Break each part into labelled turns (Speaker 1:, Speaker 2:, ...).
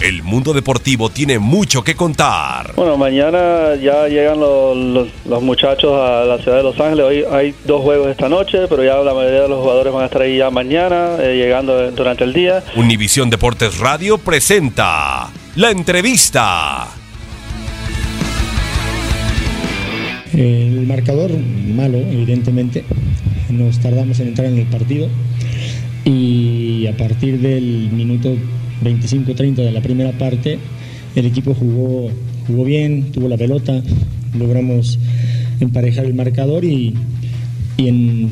Speaker 1: El mundo deportivo tiene mucho que contar.
Speaker 2: Bueno, mañana ya llegan los, los, muchachos a la ciudad de Los Ángeles. Hoy hay dos juegos esta noche, pero ya la mayoría de los jugadores van a estar ahí ya mañana, eh, llegando durante el día.
Speaker 1: Univisión Deportes Radio presenta la entrevista.
Speaker 3: El marcador malo, evidentemente. Nos tardamos en entrar en el partido y a partir del minuto 25-30 de la primera parte, el equipo jugó, jugó bien, tuvo la pelota, logramos emparejar el marcador y, en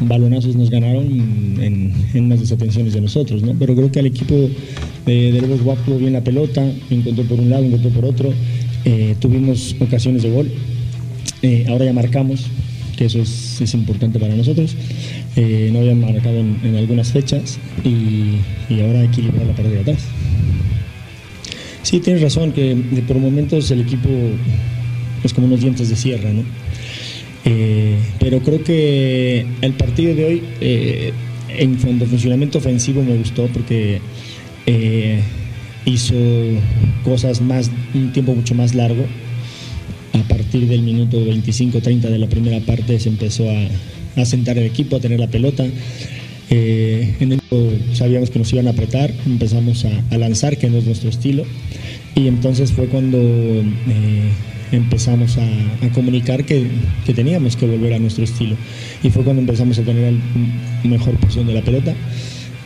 Speaker 3: balonazos nos ganaron en, en, unas desatenciones de nosotros, ¿no? Pero creo que el equipo de, de Lobos Guap tuvo bien la pelota, encontró por un lado, encontró por otro, eh, tuvimos ocasiones de gol, eh, ahora ya marcamos, que eso es, importante para nosotros. Eh, no habían marcado en, algunas fechas y, ahora equilibrar la parte de atrás. Sí, tienes razón, que por momentos el equipo es como unos dientes de sierra, ¿no? Eh, pero creo que el partido de hoy, eh, en de funcionamiento ofensivo, me gustó porque hizo cosas más, un tiempo mucho más largo. Partir del minuto 25-30 de la primera parte se empezó a, a sentar el equipo, a tener la pelota. Eh, en el, sabíamos que nos iban a apretar, empezamos a, lanzar, que no es nuestro estilo, y entonces fue cuando eh, empezamos a, comunicar que, teníamos que volver a nuestro estilo, y fue cuando empezamos a tener mejor posición de la pelota.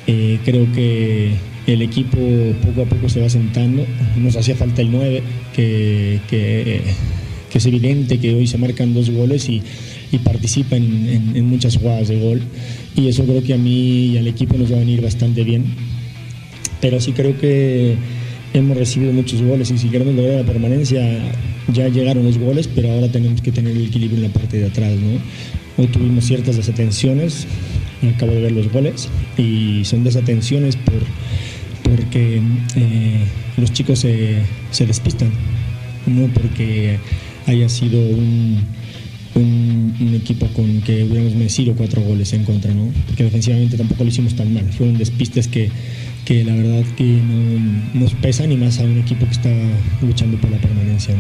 Speaker 3: Eh, creo que el equipo poco a poco se va sentando, nos hacía falta el 9, que, que es evidente que hoy se marcan dos goles y y participa en, muchas jugadas de gol. Y eso creo que a mí y al equipo nos va a venir bastante bien. Pero sí creo que hemos recibido muchos goles y si queremos lograr la permanencia, ya llegaron los goles, pero ahora tenemos que tener el equilibrio en la parte de atrás. ¿no? Hoy tuvimos ciertas desatenciones, acabo de ver los goles, y son desatenciones por, porque eh, los chicos se, se despistan, no porque haya sido un un, equipo con que hubiéramos merecido cuatro goles en contra, ¿no? Porque defensivamente tampoco lo hicimos tan mal. Fueron despistes que, que la verdad que no nos pesan y más a un equipo que está luchando por la permanencia.